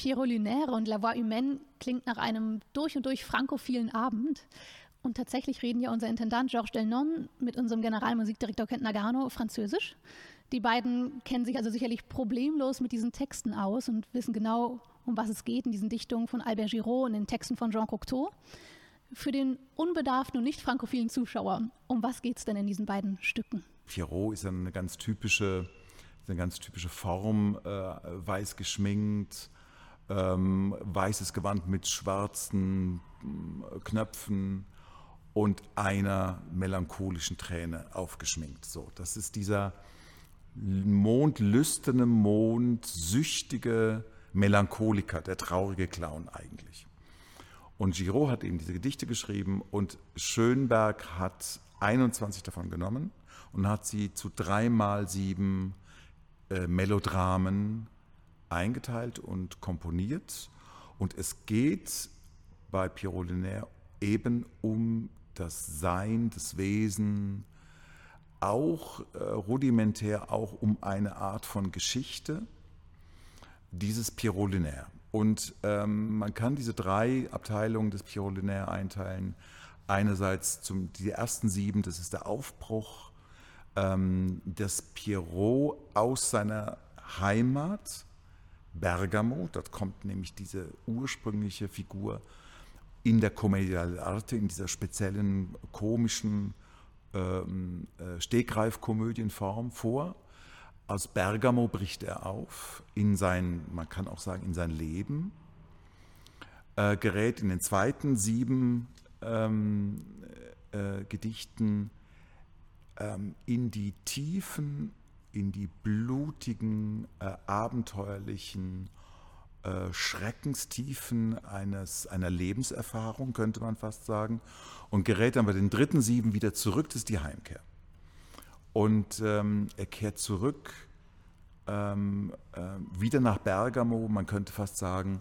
Pierrot Lunaire und La Voix Humaine klingt nach einem durch und durch frankophilen Abend. Und tatsächlich reden ja unser Intendant Georges Delnon mit unserem Generalmusikdirektor Kent Nagano Französisch. Die beiden kennen sich also sicherlich problemlos mit diesen Texten aus und wissen genau, um was es geht in diesen Dichtungen von Albert Giraud und den Texten von Jean Cocteau. Für den unbedarften und nicht frankophilen Zuschauer, um was geht es denn in diesen beiden Stücken? Pierrot ist eine ganz typische, eine ganz typische Form, äh, weiß geschminkt, ähm, weißes Gewand mit schwarzen äh, Knöpfen und einer melancholischen Träne aufgeschminkt. So, das ist dieser mondlüsterne, mondsüchtige Melancholiker, der traurige Clown eigentlich. Und Giraud hat eben diese Gedichte geschrieben und Schönberg hat 21 davon genommen und hat sie zu dreimal sieben äh, Melodramen eingeteilt und komponiert. Und es geht bei Pierrot Lunaire eben um das Sein, das Wesen, auch äh, rudimentär auch um eine Art von Geschichte, dieses Pierrot Lunaire. Und ähm, man kann diese drei Abteilungen des Pierrot Lunaire einteilen. Einerseits zum, die ersten sieben, das ist der Aufbruch, ähm, des Pierrot aus seiner Heimat, Bergamo, dort kommt nämlich diese ursprüngliche Figur in der Commedia dell'arte, in dieser speziellen komischen ähm, äh, Stegreifkomödienform vor. Aus Bergamo bricht er auf in sein, man kann auch sagen, in sein Leben, äh, gerät in den zweiten sieben ähm, äh, Gedichten ähm, in die tiefen, in die blutigen, äh, abenteuerlichen äh, Schreckenstiefen eines, einer Lebenserfahrung, könnte man fast sagen, und gerät dann bei den dritten sieben wieder zurück, das ist die Heimkehr. Und ähm, er kehrt zurück ähm, äh, wieder nach Bergamo, man könnte fast sagen,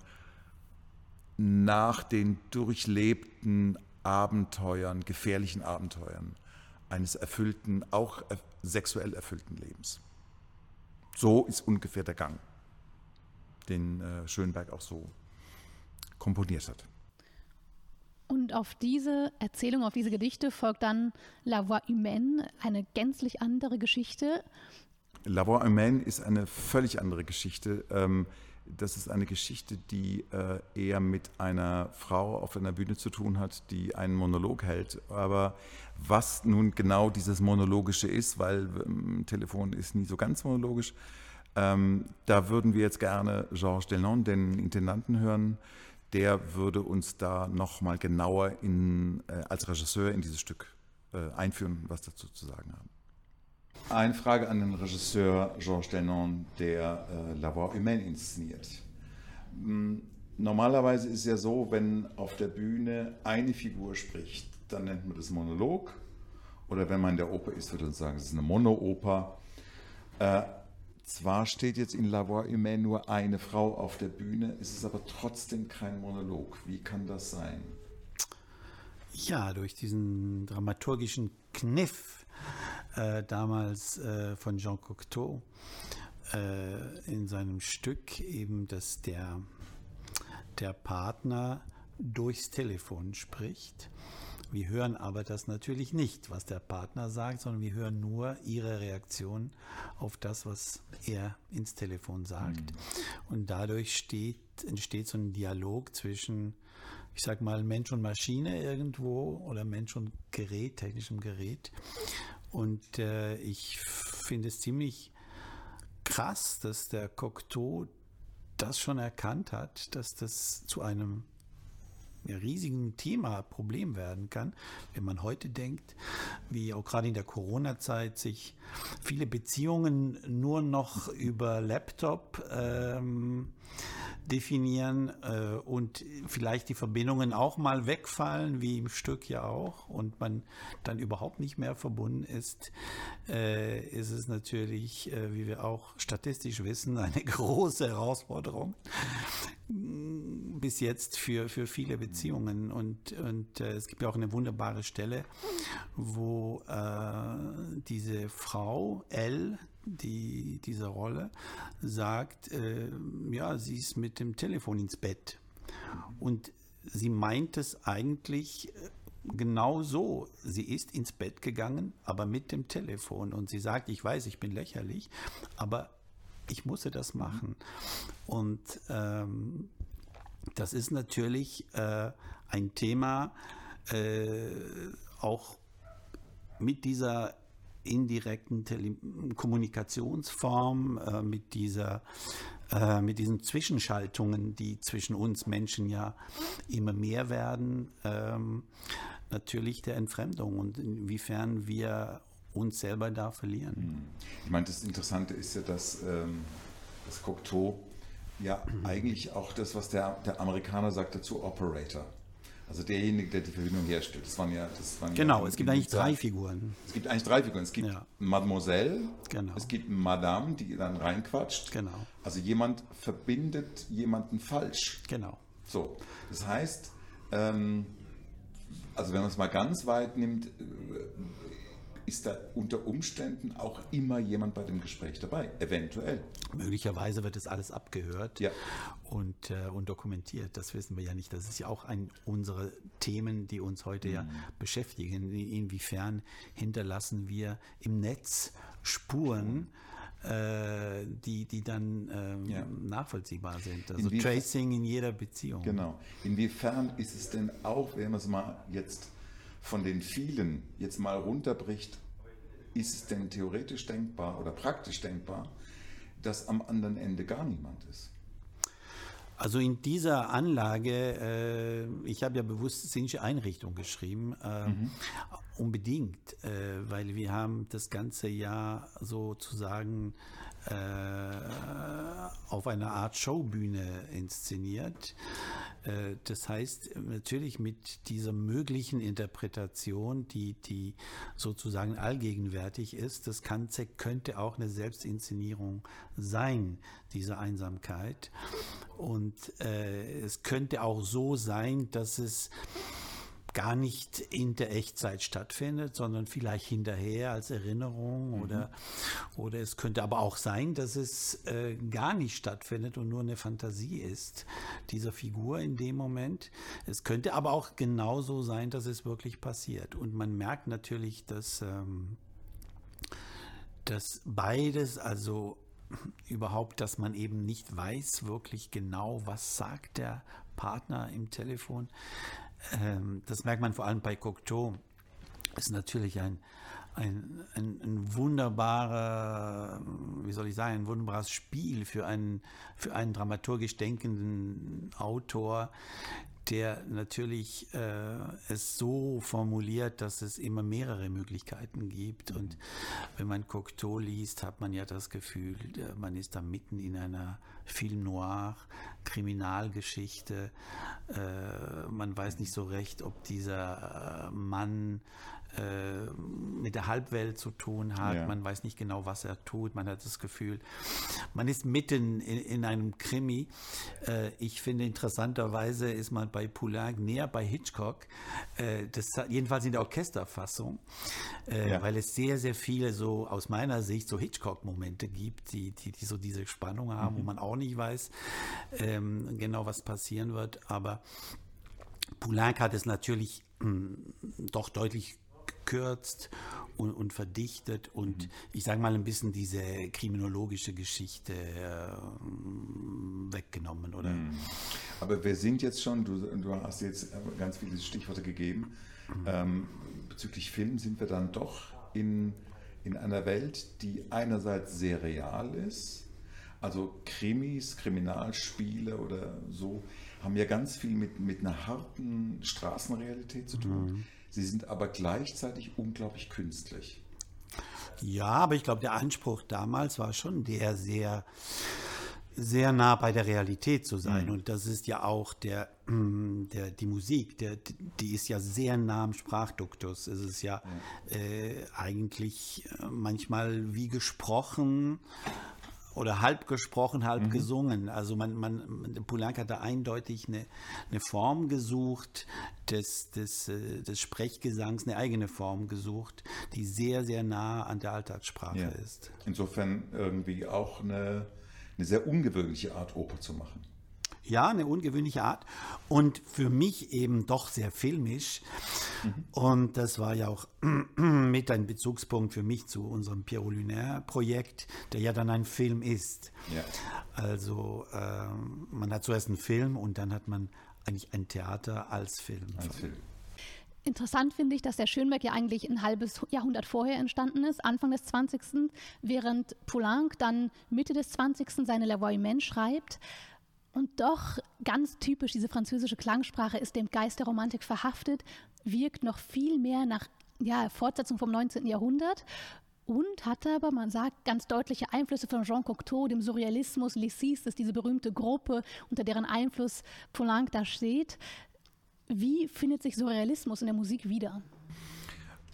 nach den durchlebten Abenteuern, gefährlichen Abenteuern eines erfüllten, auch sexuell erfüllten Lebens. So ist ungefähr der Gang, den äh, Schönberg auch so komponiert hat. Und auf diese Erzählung, auf diese Gedichte folgt dann La Voix Humaine, eine gänzlich andere Geschichte. La Voix Humaine ist eine völlig andere Geschichte. Ähm, das ist eine Geschichte, die äh, eher mit einer Frau auf einer Bühne zu tun hat, die einen Monolog hält. Aber was nun genau dieses Monologische ist, weil ähm, Telefon ist nie so ganz monologisch, ähm, da würden wir jetzt gerne Georges Delnon, den Intendanten, hören, der würde uns da nochmal genauer in, äh, als Regisseur in dieses Stück äh, einführen, was dazu zu sagen haben. Eine Frage an den Regisseur Georges Denon, der äh, La Voix Humaine inszeniert. Hm, normalerweise ist es ja so, wenn auf der Bühne eine Figur spricht, dann nennt man das Monolog. Oder wenn man in der Oper ist, würde man sagen, es ist eine Monooper. Äh, zwar steht jetzt in La Voix Humaine nur eine Frau auf der Bühne, ist es aber trotzdem kein Monolog. Wie kann das sein? Ja, durch diesen dramaturgischen Kniff äh, damals äh, von Jean Cocteau äh, in seinem Stück eben, dass der, der Partner durchs Telefon spricht wir hören aber das natürlich nicht, was der Partner sagt, sondern wir hören nur ihre Reaktion auf das, was er ins Telefon sagt. Mhm. Und dadurch steht, entsteht so ein Dialog zwischen, ich sag mal, Mensch und Maschine irgendwo oder Mensch und Gerät, technischem Gerät. Und äh, ich finde es ziemlich krass, dass der Cocteau das schon erkannt hat, dass das zu einem riesigen Thema, Problem werden kann, wenn man heute denkt, wie auch gerade in der Corona-Zeit sich viele Beziehungen nur noch über Laptop ähm, definieren äh, und vielleicht die Verbindungen auch mal wegfallen, wie im Stück ja auch, und man dann überhaupt nicht mehr verbunden ist, äh, ist es natürlich, äh, wie wir auch statistisch wissen, eine große Herausforderung bis jetzt für, für viele Beziehungen. Und, und äh, es gibt ja auch eine wunderbare Stelle, wo äh, diese Frau, L, die, diese Rolle, sagt, äh, ja, sie ist mit dem Telefon ins Bett. Und sie meint es eigentlich äh, genau so. Sie ist ins Bett gegangen, aber mit dem Telefon. Und sie sagt, ich weiß, ich bin lächerlich, aber ich musste das machen. Und ähm, das ist natürlich äh, ein Thema, äh, auch mit dieser indirekten Tele Kommunikationsform, äh, mit dieser äh, mit diesen Zwischenschaltungen, die zwischen uns Menschen ja immer mehr werden, ähm, natürlich der Entfremdung und inwiefern wir uns selber da verlieren. Hm. Ich meine, das Interessante ist ja, dass ähm, das Cocteau ja mhm. eigentlich auch das, was der, der Amerikaner sagt dazu, Operator. Also derjenige, der die Verbindung herstellt. Das waren ja, das waren genau, ja es gibt eigentlich drei Figuren. Es gibt eigentlich drei Figuren. Es gibt ja. Mademoiselle, genau. es gibt Madame, die dann reinquatscht. Genau. Also jemand verbindet jemanden falsch. Genau. So, das heißt, ähm, also wenn man es mal ganz weit nimmt, äh, ist da unter Umständen auch immer jemand bei dem Gespräch dabei, eventuell. Möglicherweise wird es alles abgehört ja. und, äh, und dokumentiert. Das wissen wir ja nicht. Das ist ja auch ein unserer Themen, die uns heute mhm. ja beschäftigen. Inwiefern hinterlassen wir im Netz Spuren, äh, die, die dann ähm, ja. nachvollziehbar sind. Also Inwiefern, Tracing in jeder Beziehung. Genau. Inwiefern ist es denn auch, wenn man es mal jetzt von den vielen jetzt mal runterbricht, ist es denn theoretisch denkbar oder praktisch denkbar, dass am anderen Ende gar niemand ist? Also in dieser Anlage, äh, ich habe ja bewusst szenische Einrichtung geschrieben, äh, mhm. unbedingt, äh, weil wir haben das ganze Jahr sozusagen auf einer Art Showbühne inszeniert. Äh, das heißt, natürlich mit dieser möglichen Interpretation, die, die sozusagen allgegenwärtig ist, das kann, könnte auch eine Selbstinszenierung sein, diese Einsamkeit. Und äh, es könnte auch so sein, dass es gar nicht in der Echtzeit stattfindet, sondern vielleicht hinterher als Erinnerung mhm. oder, oder es könnte aber auch sein, dass es äh, gar nicht stattfindet und nur eine Fantasie ist, dieser Figur in dem Moment. Es könnte aber auch genauso sein, dass es wirklich passiert. Und man merkt natürlich, dass, ähm, dass beides, also überhaupt, dass man eben nicht weiß wirklich genau, was sagt der Partner im Telefon, ähm, das merkt man vor allem bei Cocteau. Ist natürlich ein, ein, ein, ein, wunderbarer, wie soll ich sagen, ein wunderbares Spiel für einen, für einen dramaturgisch denkenden Autor, der natürlich äh, es so formuliert, dass es immer mehrere Möglichkeiten gibt. Und wenn man Cocteau liest, hat man ja das Gefühl, man ist da mitten in einer Film noir, Kriminalgeschichte. Äh, man weiß nicht so recht, ob dieser äh, Mann äh, mit der Halbwelt zu tun hat. Ja. Man weiß nicht genau, was er tut. Man hat das Gefühl, man ist mitten in, in einem Krimi. Äh, ich finde interessanterweise ist man bei Poulenc näher bei Hitchcock, äh, das, jedenfalls in der Orchesterfassung, äh, ja. weil es sehr, sehr viele so aus meiner Sicht so Hitchcock-Momente gibt, die, die, die, so diese Spannung haben, mhm. wo man auch nicht weiß ähm, genau, was passieren wird. Aber Poulenc hat es natürlich mh, hm, doch deutlich gekürzt und, und verdichtet und mhm. ich sage mal ein bisschen diese kriminologische Geschichte äh, weggenommen, oder? Mhm. Aber wir sind jetzt schon, du, du hast jetzt ganz viele Stichworte gegeben, mhm. ähm, bezüglich Film sind wir dann doch in, in einer Welt, die einerseits sehr real ist, also Krimis, Kriminalspiele oder so, haben ja ganz viel mit, mit einer harten Straßenrealität zu tun. Mhm. Sie sind aber gleichzeitig unglaublich künstlich. Ja, aber ich glaube, der Anspruch damals war schon der sehr, sehr nah bei der Realität zu sein. Mhm. Und das ist ja auch der, der, die Musik, der, die ist ja sehr nah am Sprachduktus. Es ist ja mhm. äh, eigentlich äh, manchmal wie gesprochen oder halb gesprochen, halb mhm. gesungen. Also man, man, Poulenc hat da eindeutig eine, eine Form gesucht des, des, äh, des Sprechgesangs, eine eigene Form gesucht, die sehr, sehr nah an der Alltagssprache ja. ist. Insofern irgendwie auch eine, eine sehr ungewöhnliche Art, Oper zu machen. Ja, eine ungewöhnliche Art und für mich eben doch sehr filmisch. Mhm. Und das war ja auch mit ein Bezugspunkt für mich zu unserem Pierrot Lunaire-Projekt, der ja dann ein Film ist. Ja. Also äh, man hat zuerst einen Film und dann hat man eigentlich ein Theater als Film. Als Film. Interessant finde ich, dass der Schönberg ja eigentlich ein halbes Jahrhundert vorher entstanden ist, Anfang des 20., während Poulenc dann Mitte des 20. seine La Voix Humaine schreibt. Und doch ganz typisch, diese französische Klangsprache ist dem Geist der Romantik verhaftet, wirkt noch viel mehr nach ja, Fortsetzung vom 19. Jahrhundert und hatte aber, man sagt, ganz deutliche Einflüsse von Jean Cocteau, dem Surrealismus, Lissis, ist diese berühmte Gruppe, unter deren Einfluss Poulenc da steht. Wie findet sich Surrealismus in der Musik wieder?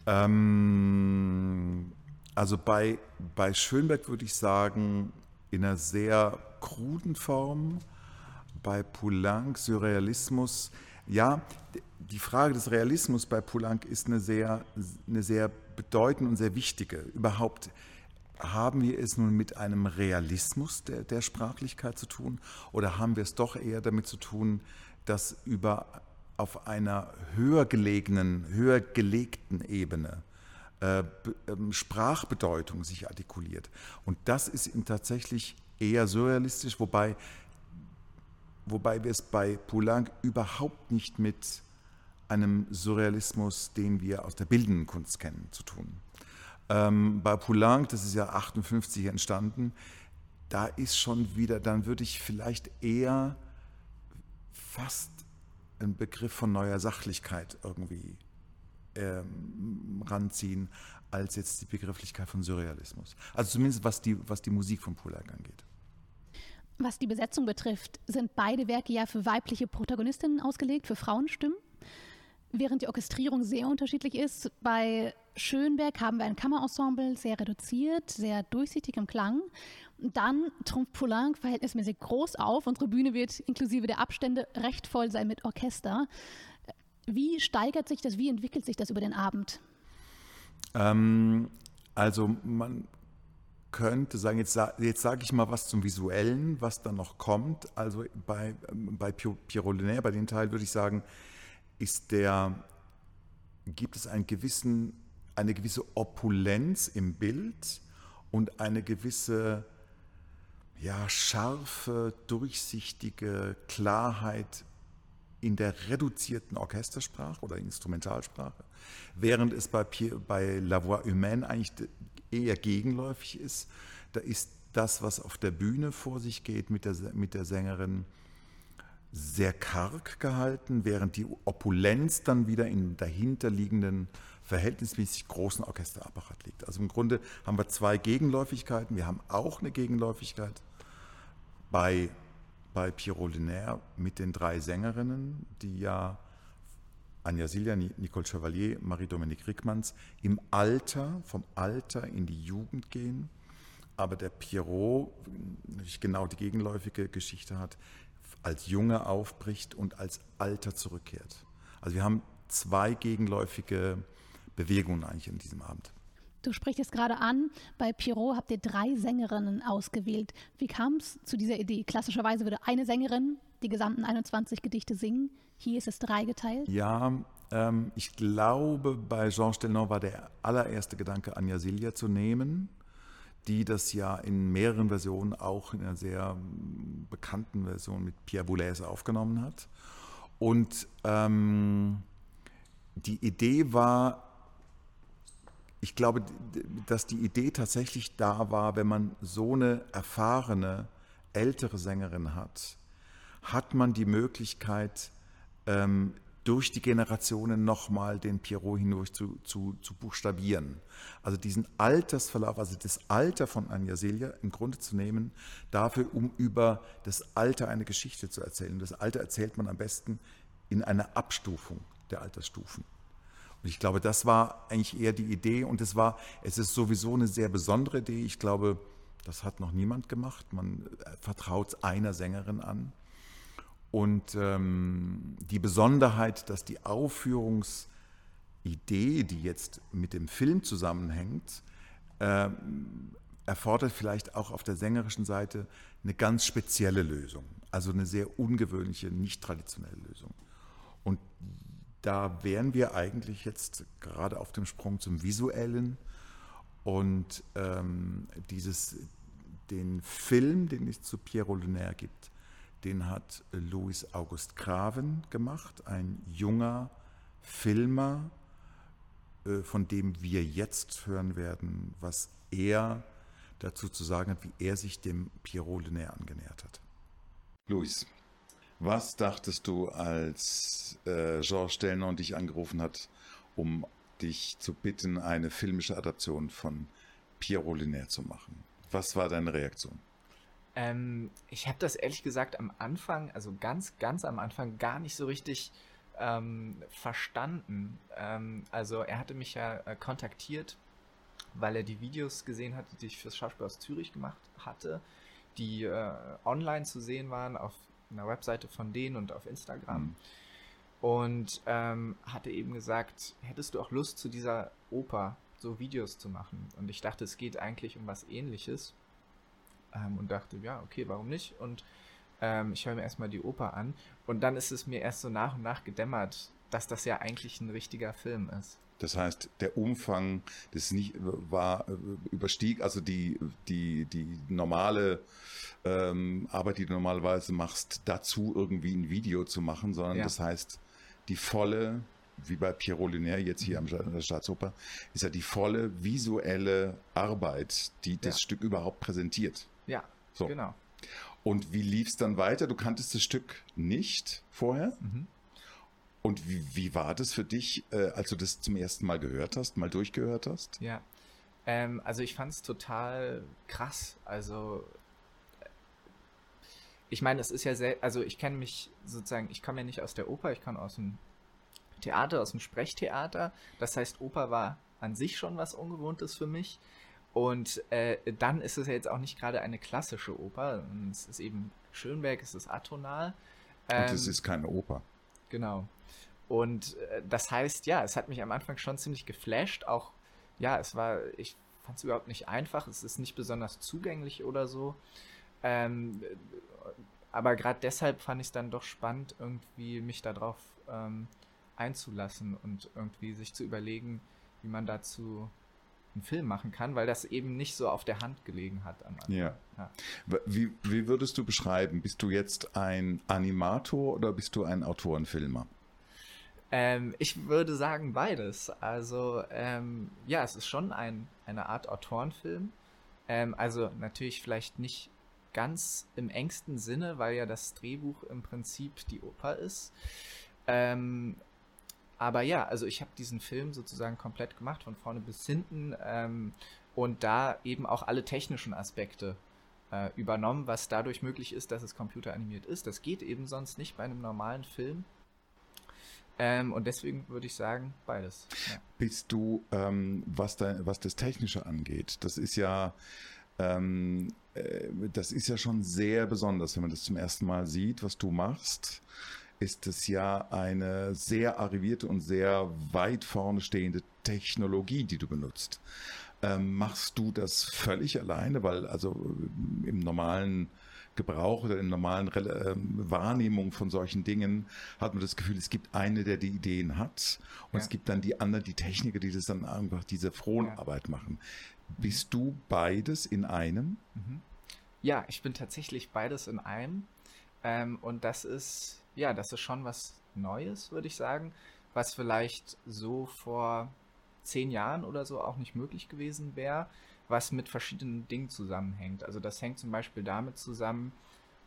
Ähm, also bei, bei Schönberg würde ich sagen, in einer sehr kruden Form bei Poulenc, Surrealismus. Ja, die Frage des Realismus bei Poulenc ist eine sehr, eine sehr bedeutende und sehr wichtige. Überhaupt haben wir es nun mit einem Realismus der, der Sprachlichkeit zu tun oder haben wir es doch eher damit zu tun, dass über auf einer höher gelegenen, höher gelegten Ebene äh, ähm, Sprachbedeutung sich artikuliert. Und das ist tatsächlich eher surrealistisch, wobei wobei wir es bei Poulenc überhaupt nicht mit einem Surrealismus, den wir aus der bildenden Kunst kennen, zu tun. Ähm, bei Poulenc, das ist ja 58 entstanden, da ist schon wieder, dann würde ich vielleicht eher fast einen Begriff von neuer Sachlichkeit irgendwie ähm, ranziehen, als jetzt die Begrifflichkeit von Surrealismus. Also zumindest was die, was die Musik von Poulenc angeht. Was die Besetzung betrifft, sind beide Werke ja für weibliche Protagonistinnen ausgelegt, für Frauenstimmen. Während die Orchestrierung sehr unterschiedlich ist, bei Schönberg haben wir ein Kammerensemble, sehr reduziert, sehr durchsichtig im Klang. Dann trumpft Poulenc verhältnismäßig groß auf. Unsere Bühne wird inklusive der Abstände recht voll sein mit Orchester. Wie steigert sich das, wie entwickelt sich das über den Abend? Ähm, also man könnte sagen, jetzt, jetzt sage ich mal was zum Visuellen, was dann noch kommt. Also bei, ähm, bei Pierrot Lunaire, bei dem Teil würde ich sagen, ist der, gibt es einen gewissen, eine gewisse Opulenz im Bild und eine gewisse ja, scharfe, durchsichtige Klarheit in der reduzierten Orchestersprache oder Instrumentalsprache, während es bei, bei La Voix Humaine eigentlich eher gegenläufig ist. Da ist das, was auf der Bühne vor sich geht mit der, mit der Sängerin, sehr karg gehalten, während die Opulenz dann wieder im dahinterliegenden verhältnismäßig großen Orchesterapparat liegt. Also im Grunde haben wir zwei Gegenläufigkeiten. Wir haben auch eine Gegenläufigkeit bei, bei Pierrot Linaire mit den drei Sängerinnen, die ja Anja Silja, Nicole Chevalier, Marie-Dominique Rickmanns im Alter, vom Alter in die Jugend gehen. Aber der Pierrot genau die gegenläufige Geschichte hat, als Junge aufbricht und als Alter zurückkehrt. Also wir haben zwei gegenläufige Bewegungen eigentlich in diesem Abend. Du sprichst es gerade an, bei Pierrot habt ihr drei Sängerinnen ausgewählt. Wie kam es zu dieser Idee? Klassischerweise würde eine Sängerin die gesamten 21 Gedichte singen. Hier ist es dreigeteilt. Ja, ähm, ich glaube, bei Jean Stelnau war der allererste Gedanke, Anja Silja zu nehmen, die das ja in mehreren Versionen, auch in einer sehr bekannten Version mit Pierre Boulez aufgenommen hat. Und ähm, die Idee war, ich glaube, dass die Idee tatsächlich da war, wenn man so eine erfahrene, ältere Sängerin hat, hat man die Möglichkeit, ähm, durch die Generationen nochmal den Pierrot hindurch zu, zu, zu, buchstabieren. Also diesen Altersverlauf, also das Alter von Anja Silja im Grunde zu nehmen, dafür, um über das Alter eine Geschichte zu erzählen. Das Alter erzählt man am besten in einer Abstufung der Altersstufen. Und ich glaube, das war eigentlich eher die Idee und es war, es ist sowieso eine sehr besondere Idee. Ich glaube, Das hat noch niemand gemacht. Man äh, vertraut einer Sängerin an. Und ähm, die Besonderheit, dass die Aufführungsidee, die jetzt mit dem Film zusammenhängt, äh, erfordert vielleicht auch auf der sängerischen Seite eine ganz spezielle Lösung. Also eine sehr ungewöhnliche, nicht traditionelle Lösung. Und da wären wir eigentlich jetzt gerade auf dem Sprung zum Visuellen. Und ähm, dieses, den Film, den es zu Piero Lunaire gibt, den hat Louis August Graven gemacht, ein junger Filmer, äh, von dem wir jetzt hören werden, was er dazu zu sagen hat, wie er sich dem Piero Lunaire angenähert hat. Louis, was dachtest du, als äh, Georges Delnon dich angerufen hat, um dich zu bitten, eine filmische Adaption von Pierre Lunaire zu machen? Was war deine Reaktion? Ähm, ich habe das ehrlich gesagt am Anfang, also ganz, ganz am Anfang, gar nicht so richtig ähm, verstanden. Ähm, also er hatte mich ja äh, kontaktiert, weil er die Videos gesehen hatte, die ich fürs Schauspiel aus Zürich gemacht hatte, die äh, online zu sehen waren auf einer Webseite von denen und auf Instagram. Mhm. Und ähm, hatte eben gesagt, hättest du auch Lust zu dieser Oper so Videos zu machen? Und ich dachte, es geht eigentlich um was ähnliches. Ähm, und dachte, ja, okay, warum nicht? Und ähm, ich höre mir erstmal die Oper an. Und dann ist es mir erst so nach und nach gedämmert, dass das ja eigentlich ein richtiger Film ist. Das heißt, der Umfang des nicht war überstieg also die die die normale ähm, Arbeit, die du normalerweise machst, dazu irgendwie ein Video zu machen, sondern ja. das heißt, die volle, wie bei Pierrot Lunaire jetzt hier am der Staatsoper, ist ja die volle visuelle Arbeit, die das ja. Stück überhaupt präsentiert. Ja, so. genau. Und wie lief es dann weiter? Du kanntest das Stück nicht vorher? Mhm. Und wie, wie war das für dich, äh, als du das zum ersten Mal gehört hast, mal durchgehört hast? Ja, ähm, also ich fand es total krass. Also ich meine, es ist ja sehr, also ich kenne mich sozusagen, ich komme ja nicht aus der Oper, ich komme aus dem Theater, aus dem Sprechtheater. Das heißt, Oper war an sich schon was Ungewohntes für mich. Und äh, dann ist es ja jetzt auch nicht gerade eine klassische Oper. Es ist eben Schönberg, es ist atonal. Ähm, Und es ist keine Oper. Genau. Und äh, das heißt, ja, es hat mich am Anfang schon ziemlich geflasht. Auch, ja, es war, ich fand es überhaupt nicht einfach. Es ist nicht besonders zugänglich oder so. Ähm, aber gerade deshalb fand ich es dann doch spannend, irgendwie mich darauf ähm, einzulassen und irgendwie sich zu überlegen, wie man dazu einen Film machen kann, weil das eben nicht so auf der Hand gelegen hat. Ja. ja. Wie, wie würdest du beschreiben? Bist du jetzt ein Animator oder bist du ein Autorenfilmer? Ähm, ich würde sagen beides. Also ähm, ja, es ist schon ein, eine Art Autorenfilm. Ähm, also natürlich vielleicht nicht ganz im engsten Sinne, weil ja das Drehbuch im Prinzip die Oper ist. Ähm, aber ja, also ich habe diesen Film sozusagen komplett gemacht, von vorne bis hinten ähm, und da eben auch alle technischen Aspekte äh, übernommen, was dadurch möglich ist, dass es computeranimiert ist. Das geht eben sonst nicht bei einem normalen Film. Ähm, und deswegen würde ich sagen, beides. Ja. Bist du, ähm, was, da, was das Technische angeht, das ist ja ähm, äh, das ist ja schon sehr besonders, wenn man das zum ersten Mal sieht, was du machst. Ist es ja eine sehr arrivierte und sehr weit vorne stehende Technologie, die du benutzt. Ähm, machst du das völlig alleine? Weil also im normalen Gebrauch oder in normalen äh, Wahrnehmung von solchen Dingen hat man das Gefühl, es gibt eine, der die Ideen hat und ja. es gibt dann die anderen, die Techniker, die das dann einfach diese Fronarbeit ja. machen. Bist du beides in einem? Mhm. Ja, ich bin tatsächlich beides in einem. Ähm, und das ist, ja, das ist schon was Neues, würde ich sagen, was vielleicht so vor zehn Jahren oder so auch nicht möglich gewesen wäre, was mit verschiedenen Dingen zusammenhängt. Also das hängt zum Beispiel damit zusammen,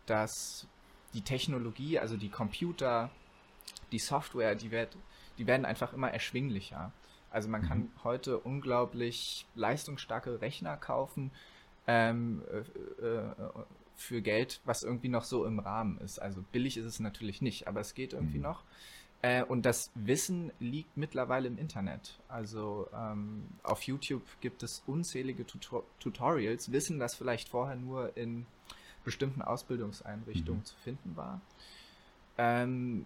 dass die Technologie, also die Computer, die Software, die, wird, die werden einfach immer erschwinglicher. Also man kann mhm. heute unglaublich leistungsstarke Rechner kaufen ähm, äh, äh, für Geld, was irgendwie noch so im Rahmen ist. Also billig ist es natürlich nicht, aber es geht irgendwie mhm. noch. Äh, und das Wissen liegt mittlerweile im Internet. Also ähm, auf YouTube gibt es unzählige Tutor Tutorials, Wissen, das vielleicht vorher nur in bestimmten Ausbildungseinrichtungen mhm. zu finden war. Ähm,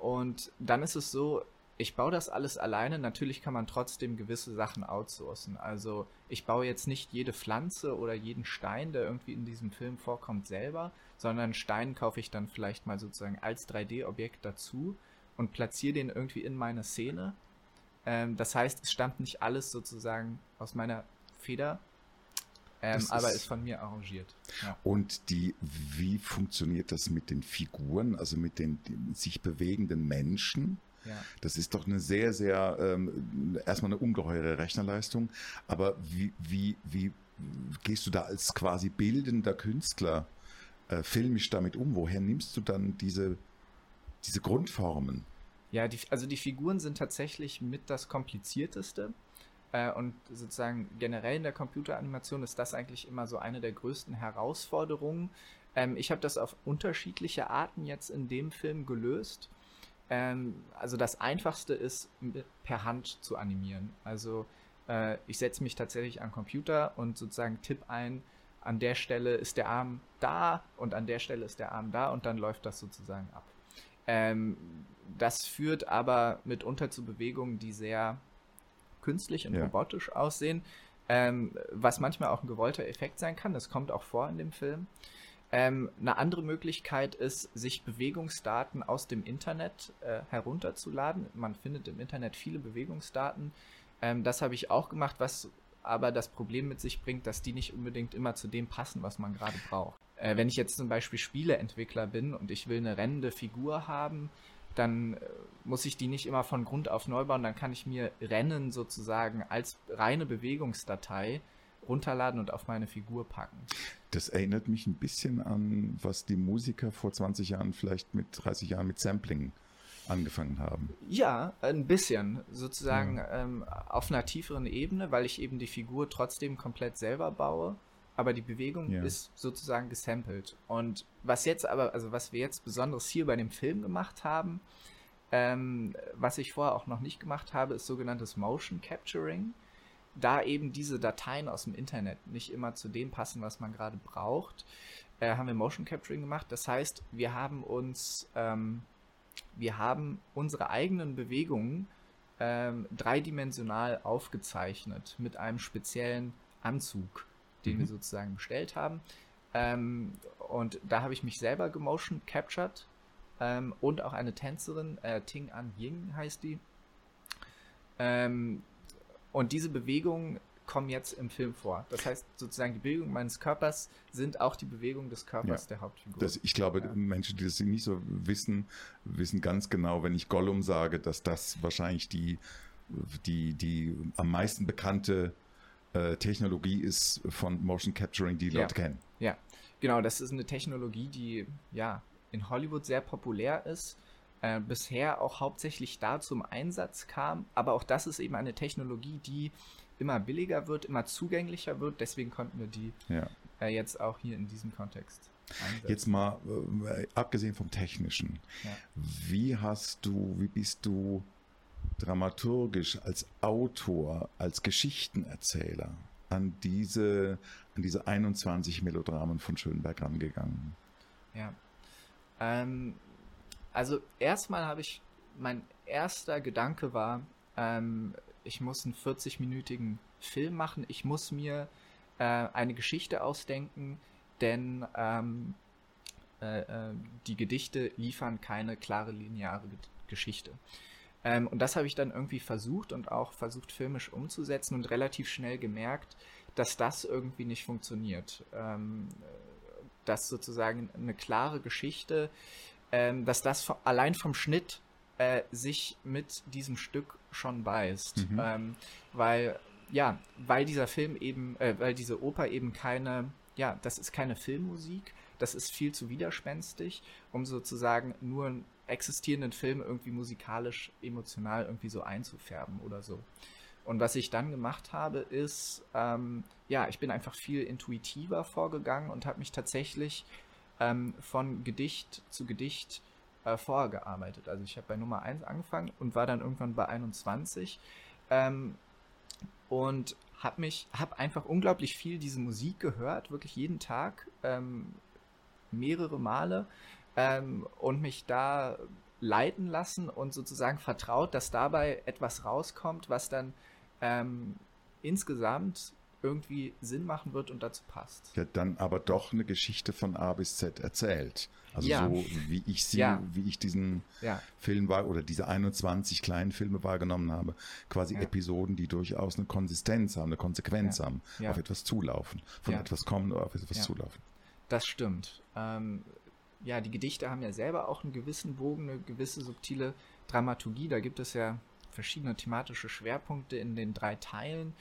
und dann ist es so, ich baue das alles alleine. Natürlich kann man trotzdem gewisse Sachen outsourcen. Also ich baue jetzt nicht jede Pflanze oder jeden Stein, der irgendwie in diesem Film vorkommt, selber, sondern Stein kaufe ich dann vielleicht mal sozusagen als 3D-Objekt dazu und platziere den irgendwie in meine Szene. Ähm, das heißt, es stammt nicht alles sozusagen aus meiner Feder, ähm, aber ist von mir arrangiert. Ja. Und die, wie funktioniert das mit den Figuren, also mit den sich bewegenden Menschen? Ja. Das ist doch eine sehr, sehr, ähm, erstmal eine ungeheure Rechnerleistung. Aber wie, wie, wie gehst du da als quasi bildender Künstler äh, filmisch damit um? Woher nimmst du dann diese, diese Grundformen? Ja, die, also die Figuren sind tatsächlich mit das komplizierteste. Äh, und sozusagen generell in der Computeranimation ist das eigentlich immer so eine der größten Herausforderungen. Ähm, ich habe das auf unterschiedliche Arten jetzt in dem Film gelöst. Ähm, also das Einfachste ist per Hand zu animieren. Also äh, ich setze mich tatsächlich an Computer und sozusagen tipp ein, an der Stelle ist der Arm da und an der Stelle ist der Arm da und dann läuft das sozusagen ab. Ähm, das führt aber mitunter zu Bewegungen, die sehr künstlich und ja. robotisch aussehen, ähm, was manchmal auch ein gewollter Effekt sein kann. Das kommt auch vor in dem Film. Ähm, eine andere Möglichkeit ist, sich Bewegungsdaten aus dem Internet äh, herunterzuladen. Man findet im Internet viele Bewegungsdaten. Ähm, das habe ich auch gemacht, was aber das Problem mit sich bringt, dass die nicht unbedingt immer zu dem passen, was man gerade braucht. Äh, wenn ich jetzt zum Beispiel Spieleentwickler bin und ich will eine rennende Figur haben, dann äh, muss ich die nicht immer von Grund auf neu bauen. Dann kann ich mir Rennen sozusagen als reine Bewegungsdatei runterladen und auf meine Figur packen. Das erinnert mich ein bisschen an, was die Musiker vor 20 Jahren, vielleicht mit 30 Jahren mit Sampling angefangen haben. Ja, ein bisschen. Sozusagen ja. ähm, auf einer tieferen Ebene, weil ich eben die Figur trotzdem komplett selber baue. Aber die Bewegung ja. ist sozusagen gesampelt. Und was jetzt aber, also was wir jetzt besonders hier bei dem Film gemacht haben, ähm, was ich vorher auch noch nicht gemacht habe, ist sogenanntes Motion Capturing da eben diese Dateien aus dem Internet nicht immer zu dem passen, was man gerade braucht, äh, haben wir Motion Capturing gemacht. Das heißt, wir haben uns, ähm, wir haben unsere eigenen Bewegungen ähm, dreidimensional aufgezeichnet mit einem speziellen Anzug, den mhm. wir sozusagen bestellt haben. Ähm, und da habe ich mich selber gemotion captured ähm, und auch eine Tänzerin, äh, Ting An Ying heißt die. Ähm, und diese Bewegungen kommen jetzt im Film vor. Das heißt, sozusagen die Bewegungen meines Körpers sind auch die Bewegungen des Körpers ja. der Hauptfigur. Das, ich glaube, ja. Menschen, die das nicht so wissen, wissen ganz genau, wenn ich Gollum sage, dass das wahrscheinlich die, die, die am meisten bekannte äh, Technologie ist von Motion Capturing, die Leute ja. kennen. Ja, genau. Das ist eine Technologie, die ja in Hollywood sehr populär ist äh, bisher auch hauptsächlich da zum Einsatz kam. Aber auch das ist eben eine Technologie, die immer billiger wird, immer zugänglicher wird. Deswegen konnten wir die ja. äh, jetzt auch hier in diesem Kontext einsetzen. Jetzt mal äh, abgesehen vom Technischen, ja. wie hast du, wie bist du dramaturgisch als Autor, als Geschichtenerzähler an diese, an diese 21 Melodramen von Schönberg rangegangen? Ja. Ähm, also erstmal habe ich, mein erster Gedanke war, ähm, ich muss einen 40-minütigen Film machen, ich muss mir äh, eine Geschichte ausdenken, denn ähm, äh, äh, die Gedichte liefern keine klare lineare Geschichte. Ähm, und das habe ich dann irgendwie versucht und auch versucht filmisch umzusetzen und relativ schnell gemerkt, dass das irgendwie nicht funktioniert. Ähm, dass sozusagen eine klare Geschichte ähm, dass das allein vom Schnitt äh, sich mit diesem Stück schon beißt. Mhm. Ähm, weil, ja, weil dieser Film eben, äh, weil diese Oper eben keine, ja, das ist keine Filmmusik, das ist viel zu widerspenstig, um sozusagen nur einen existierenden Film irgendwie musikalisch, emotional irgendwie so einzufärben oder so. Und was ich dann gemacht habe, ist, ähm, ja, ich bin einfach viel intuitiver vorgegangen und habe mich tatsächlich ähm, von Gedicht zu Gedicht äh, vorher gearbeitet. Also ich habe bei Nummer 1 angefangen und war dann irgendwann bei 21 ähm, und habe mich, habe einfach unglaublich viel diese Musik gehört, wirklich jeden Tag, ähm, mehrere Male ähm, und mich da leiten lassen und sozusagen vertraut, dass dabei etwas rauskommt, was dann ähm, insgesamt irgendwie Sinn machen wird und dazu passt. Ja, dann aber doch eine Geschichte von A bis Z erzählt. Also Ja. so wie ich sie, Ja. wie ich diesen Ja. Film war oder diese 21 kleinen Filme wahrgenommen habe, quasi. Episoden, die durchaus eine Konsistenz haben, eine Konsequenz haben, auf etwas zulaufen, von etwas kommen oder auf etwas zulaufen. Das stimmt. Ähm, ja, die Gedichte haben ja selber auch einen gewissen Bogen, eine gewisse subtile Dramaturgie. Da gibt es ja verschiedene thematische Schwerpunkte in den drei Teilen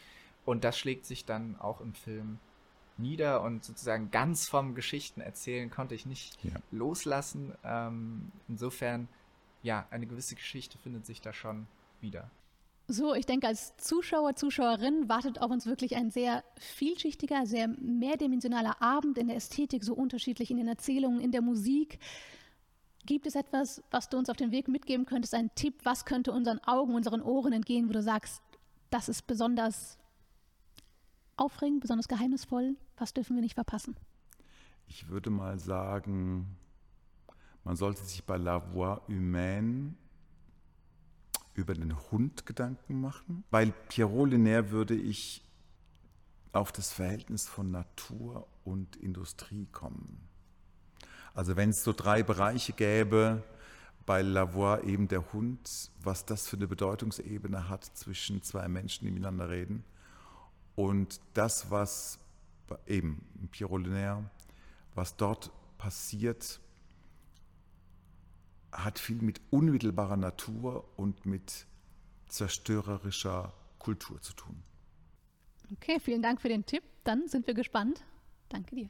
und das schlägt sich dann auch im Film nieder und sozusagen ganz vom Geschichten erzählen konnte ich nicht Ja. loslassen. Ähm, insofern, ja, eine gewisse Geschichte findet sich da schon wieder. So, ich denke, als Zuschauer, Zuschauerin wartet auf uns wirklich ein sehr vielschichtiger, sehr mehrdimensionaler Abend in der Ästhetik, so unterschiedlich in den Erzählungen, in der Musik. Gibt es etwas, was du uns auf den Weg mitgeben könntest, ein Tipp, was könnte unseren Augen, unseren Ohren entgehen, wo du sagst, das ist besonders aufregend, besonders geheimnisvoll, was dürfen wir nicht verpassen? Ich würde mal sagen, man sollte sich bei La Voix Humaine über den Hund Gedanken machen. Bei Pierrot Linaire würde ich auf das Verhältnis von Natur und Industrie kommen. Also wenn es so drei Bereiche gäbe, bei La Voix eben der Hund, was das für eine Bedeutungsebene hat zwischen zwei Menschen, die miteinander reden. Und das, was eben im Pierrot Linaire, was dort passiert, hat viel mit unmittelbarer Natur und mit zerstörerischer Kultur zu tun. Okay, vielen Dank für den Tipp. Dann sind wir gespannt. Danke dir.